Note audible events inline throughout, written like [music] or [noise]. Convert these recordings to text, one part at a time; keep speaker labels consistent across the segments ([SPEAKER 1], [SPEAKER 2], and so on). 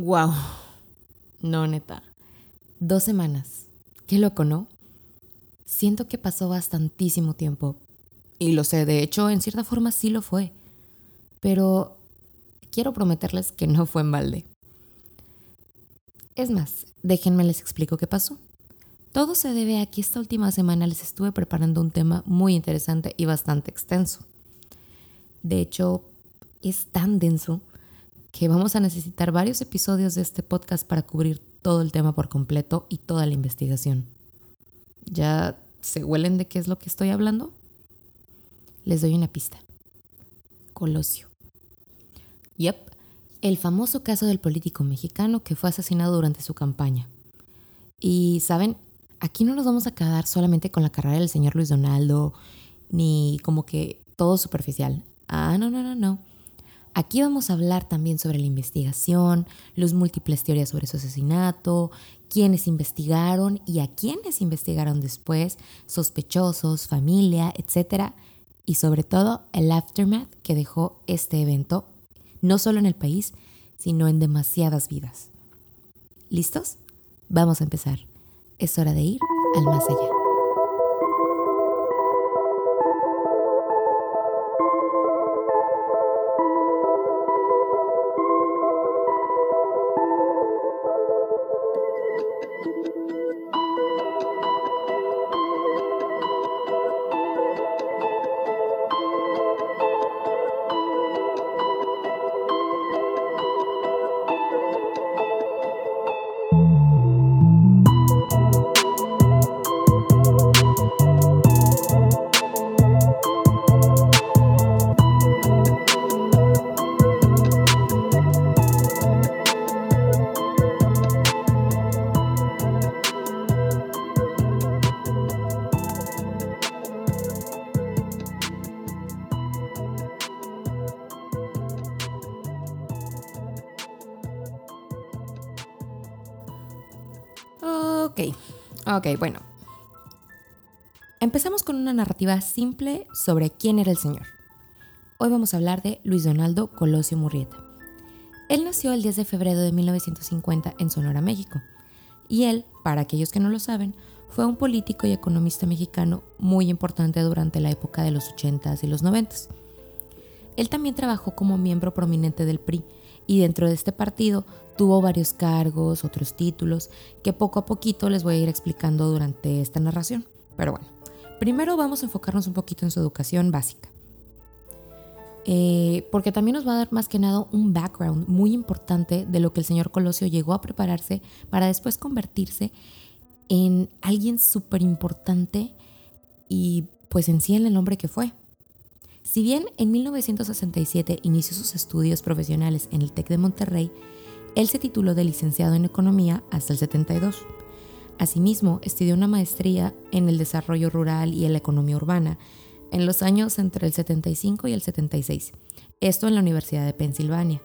[SPEAKER 1] Wow. No, neta. Dos semanas. Qué loco, ¿no? Siento que pasó bastantísimo tiempo. Y lo sé, de hecho, en cierta forma sí lo fue. Pero quiero prometerles que no fue en balde. Es más, déjenme les explico qué pasó. Todo se debe a que esta última semana les estuve preparando un tema muy interesante y bastante extenso. De hecho, es tan denso que vamos a necesitar varios episodios de este podcast para cubrir todo el tema por completo y toda la investigación. ¿Ya se huelen de qué es lo que estoy hablando? Les doy una pista. Colosio. Yep, el famoso caso del político mexicano que fue asesinado durante su campaña. Y, ¿saben? Aquí no nos vamos a quedar solamente con la carrera del señor Luis Donaldo, ni como que todo superficial. Ah, no, no, no, no. Aquí vamos a hablar también sobre la investigación, los múltiples teorías sobre su asesinato, quiénes investigaron y a quiénes investigaron después, sospechosos, familia, etc. Y sobre todo el aftermath que dejó este evento, no solo en el país, sino en demasiadas vidas. ¿Listos? Vamos a empezar. Es hora de ir al más allá. Ok, bueno. Empezamos con una narrativa simple sobre quién era el señor. Hoy vamos a hablar de Luis Donaldo Colosio Murrieta. Él nació el 10 de febrero de 1950 en Sonora, México. Y él, para aquellos que no lo saben, fue un político y economista mexicano muy importante durante la época de los 80s y los 90s. Él también trabajó como miembro prominente del PRI y dentro de este partido tuvo varios cargos, otros títulos, que poco a poquito les voy a ir explicando durante esta narración. Pero bueno, primero vamos a enfocarnos un poquito en su educación básica. Eh, porque también nos va a dar más que nada un background muy importante de lo que el señor Colosio llegó a prepararse para después convertirse en alguien súper importante y pues en sí en el hombre que fue. Si bien en 1967 inició sus estudios profesionales en el TEC de Monterrey, él se tituló de licenciado en Economía hasta el 72. Asimismo, estudió una maestría en el desarrollo rural y la economía urbana en los años entre el 75 y el 76, esto en la Universidad de Pensilvania,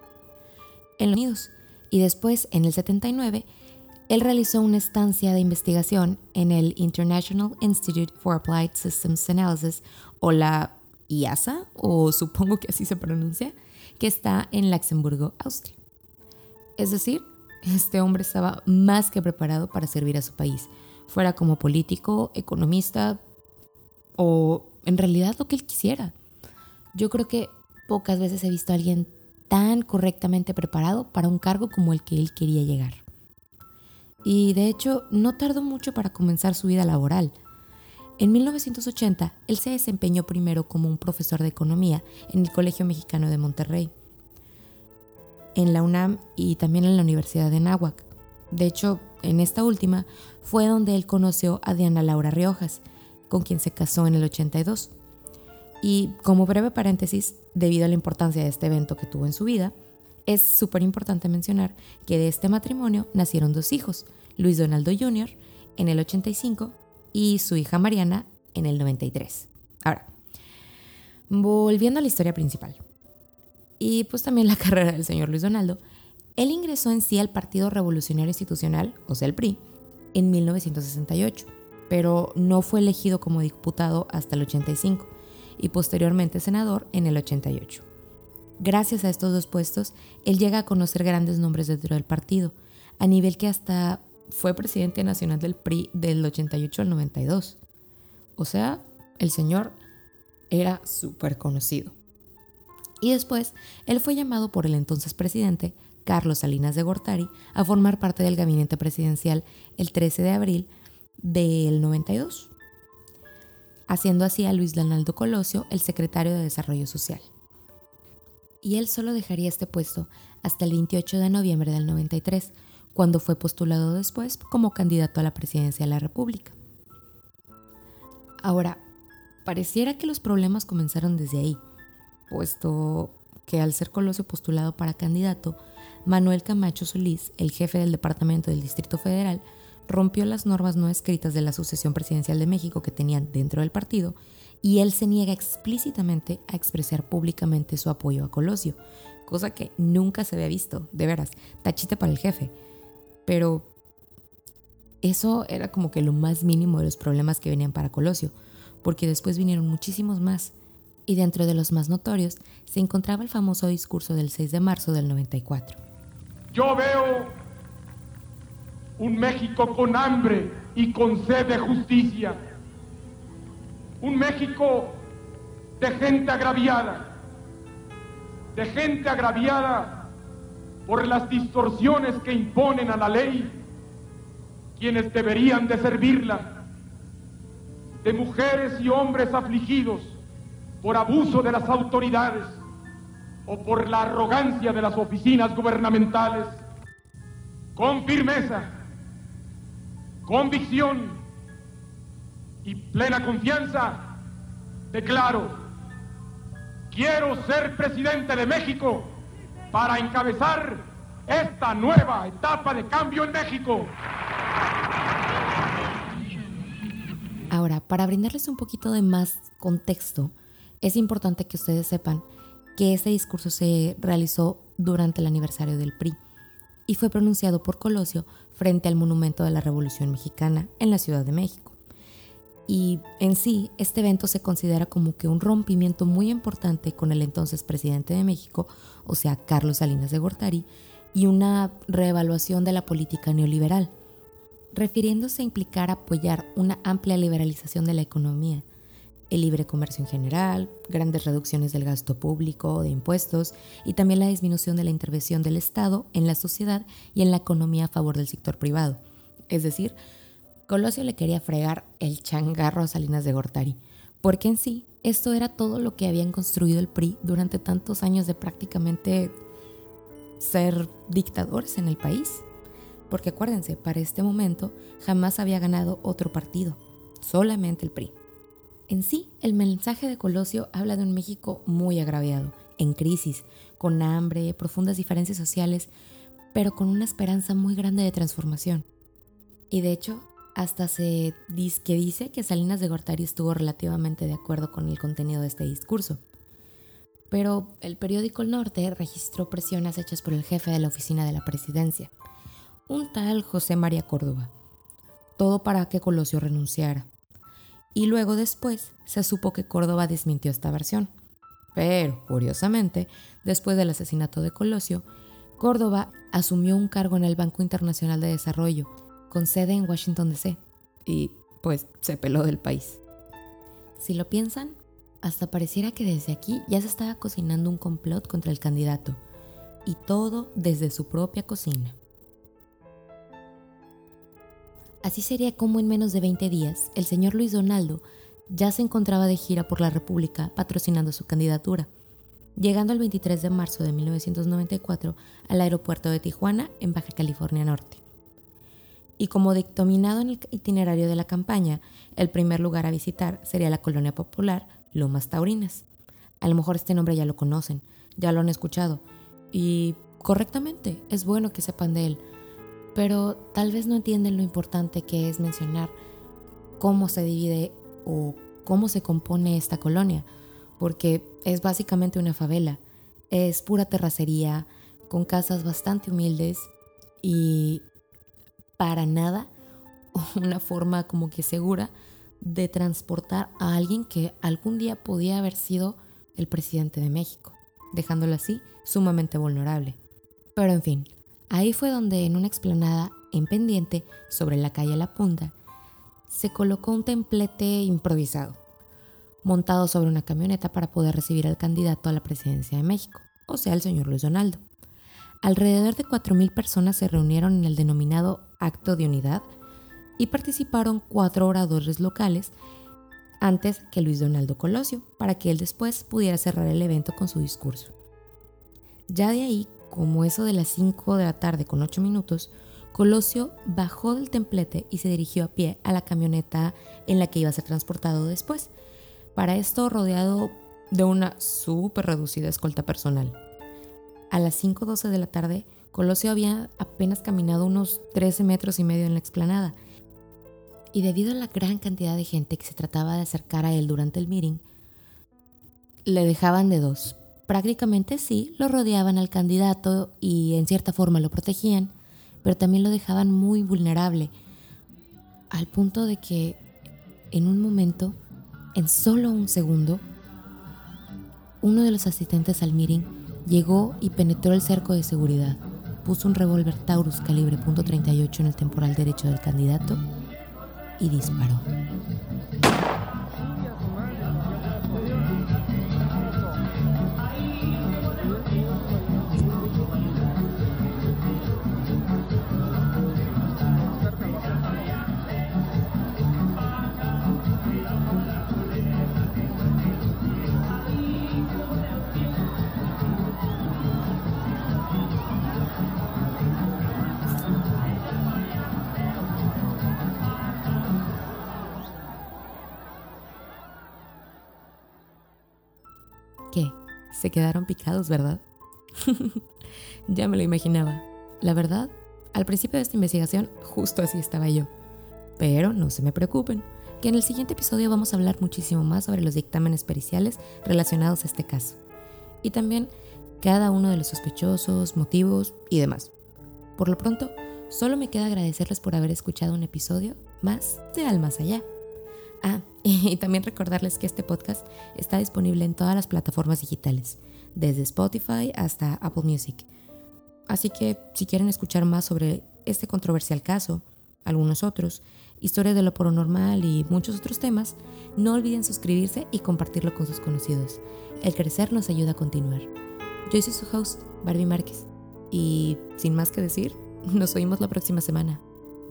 [SPEAKER 1] en los Unidos, y después, en el 79, él realizó una estancia de investigación en el International Institute for Applied Systems Analysis, o la IASA, o supongo que así se pronuncia, que está en Luxemburgo, Austria. Es decir, este hombre estaba más que preparado para servir a su país, fuera como político, economista o en realidad lo que él quisiera. Yo creo que pocas veces he visto a alguien tan correctamente preparado para un cargo como el que él quería llegar. Y de hecho, no tardó mucho para comenzar su vida laboral. En 1980, él se desempeñó primero como un profesor de economía en el Colegio Mexicano de Monterrey, en la UNAM y también en la Universidad de Náhuac. De hecho, en esta última fue donde él conoció a Diana Laura Riojas, con quien se casó en el 82. Y como breve paréntesis, debido a la importancia de este evento que tuvo en su vida, es súper importante mencionar que de este matrimonio nacieron dos hijos, Luis Donaldo Jr. en el 85 y su hija Mariana en el 93. Ahora, volviendo a la historia principal y pues también la [laughs] carrera del señor Luis Donaldo, él ingresó en sí al Partido Revolucionario Institucional, o sea, el PRI, en 1968, pero no fue elegido como diputado hasta el 85 y posteriormente senador en el 88. Gracias a estos dos puestos, él llega a conocer grandes nombres dentro del partido, a nivel que hasta fue presidente nacional del PRI del 88 al 92. O sea, el señor era súper conocido. Y después, él fue llamado por el entonces presidente, Carlos Salinas de Gortari, a formar parte del gabinete presidencial el 13 de abril del 92, haciendo así a Luis Donaldo Colosio el secretario de Desarrollo Social y él solo dejaría este puesto hasta el 28 de noviembre del 93, cuando fue postulado después como candidato a la presidencia de la República. Ahora, pareciera que los problemas comenzaron desde ahí, puesto que al ser Colosio postulado para candidato, Manuel Camacho Solís, el jefe del Departamento del Distrito Federal, rompió las normas no escritas de la sucesión presidencial de México que tenían dentro del partido y él se niega explícitamente a expresar públicamente su apoyo a Colosio, cosa que nunca se había visto, de veras, tachite para el jefe. Pero eso era como que lo más mínimo de los problemas que venían para Colosio, porque después vinieron muchísimos más, y dentro de los más notorios se encontraba el famoso discurso del 6 de marzo del 94.
[SPEAKER 2] Yo veo un México con hambre y con sed de justicia un México de gente agraviada, de gente agraviada por las distorsiones que imponen a la ley quienes deberían de servirla, de mujeres y hombres afligidos por abuso de las autoridades o por la arrogancia de las oficinas gubernamentales, con firmeza, convicción, y plena confianza, declaro, quiero ser presidente de México para encabezar esta nueva etapa de cambio en México.
[SPEAKER 1] Ahora, para brindarles un poquito de más contexto, es importante que ustedes sepan que este discurso se realizó durante el aniversario del PRI y fue pronunciado por Colosio frente al Monumento de la Revolución Mexicana en la Ciudad de México. Y en sí, este evento se considera como que un rompimiento muy importante con el entonces presidente de México, o sea, Carlos Salinas de Gortari, y una reevaluación de la política neoliberal, refiriéndose a implicar apoyar una amplia liberalización de la economía, el libre comercio en general, grandes reducciones del gasto público, de impuestos y también la disminución de la intervención del Estado en la sociedad y en la economía a favor del sector privado. Es decir, Colosio le quería fregar el changarro a Salinas de Gortari, porque en sí esto era todo lo que habían construido el PRI durante tantos años de prácticamente ser dictadores en el país. Porque acuérdense, para este momento jamás había ganado otro partido, solamente el PRI. En sí, el mensaje de Colosio habla de un México muy agraviado, en crisis, con hambre, profundas diferencias sociales, pero con una esperanza muy grande de transformación. Y de hecho, hasta se dice que dice que Salinas de Gortari estuvo relativamente de acuerdo con el contenido de este discurso. Pero el periódico El Norte registró presiones hechas por el jefe de la oficina de la presidencia, un tal José María Córdoba, todo para que Colosio renunciara. Y luego después se supo que Córdoba desmintió esta versión. Pero, curiosamente, después del asesinato de Colosio, Córdoba asumió un cargo en el Banco Internacional de Desarrollo con sede en Washington DC, y pues se peló del país. Si lo piensan, hasta pareciera que desde aquí ya se estaba cocinando un complot contra el candidato, y todo desde su propia cocina. Así sería como en menos de 20 días el señor Luis Donaldo ya se encontraba de gira por la República patrocinando su candidatura, llegando el 23 de marzo de 1994 al aeropuerto de Tijuana en Baja California Norte y como dictaminado en el itinerario de la campaña, el primer lugar a visitar sería la colonia popular Lomas Taurinas. A lo mejor este nombre ya lo conocen, ya lo han escuchado y correctamente es bueno que sepan de él, pero tal vez no entienden lo importante que es mencionar cómo se divide o cómo se compone esta colonia, porque es básicamente una favela, es pura terracería, con casas bastante humildes y para nada [laughs] una forma como que segura de transportar a alguien que algún día podía haber sido el presidente de México. dejándolo así sumamente vulnerable. Pero en fin, ahí fue donde en una explanada en pendiente sobre la calle La Punta se colocó un templete improvisado, montado sobre una camioneta para poder recibir al candidato a la presidencia de México, o sea, el señor Luis Donaldo. Alrededor de 4.000 personas se reunieron en el denominado Acto de Unidad y participaron cuatro oradores locales antes que Luis Donaldo Colosio, para que él después pudiera cerrar el evento con su discurso. Ya de ahí, como eso de las 5 de la tarde con 8 minutos, Colosio bajó del templete y se dirigió a pie a la camioneta en la que iba a ser transportado después, para esto rodeado de una súper reducida escolta personal. A las 5.12 de la tarde, Colosio había apenas caminado unos 13 metros y medio en la explanada y debido a la gran cantidad de gente que se trataba de acercar a él durante el meeting, le dejaban de dos. Prácticamente sí, lo rodeaban al candidato y en cierta forma lo protegían, pero también lo dejaban muy vulnerable, al punto de que en un momento, en solo un segundo, uno de los asistentes al meeting llegó y penetró el cerco de seguridad, puso un revólver Taurus calibre .38 en el temporal derecho del candidato y disparó. Se quedaron picados, ¿verdad? [laughs] ya me lo imaginaba. La verdad, al principio de esta investigación justo así estaba yo. Pero no se me preocupen, que en el siguiente episodio vamos a hablar muchísimo más sobre los dictámenes periciales relacionados a este caso. Y también cada uno de los sospechosos, motivos y demás. Por lo pronto, solo me queda agradecerles por haber escuchado un episodio más de Al Más Allá. Ah, [laughs] y también recordarles que este podcast está disponible en todas las plataformas digitales, desde Spotify hasta Apple Music. Así que si quieren escuchar más sobre este controversial caso, algunos otros, historias de lo paranormal y muchos otros temas, no olviden suscribirse y compartirlo con sus conocidos. El crecer nos ayuda a continuar. Yo soy su host, Barbie Márquez, y sin más que decir, [laughs] nos oímos la próxima semana.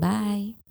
[SPEAKER 1] Bye.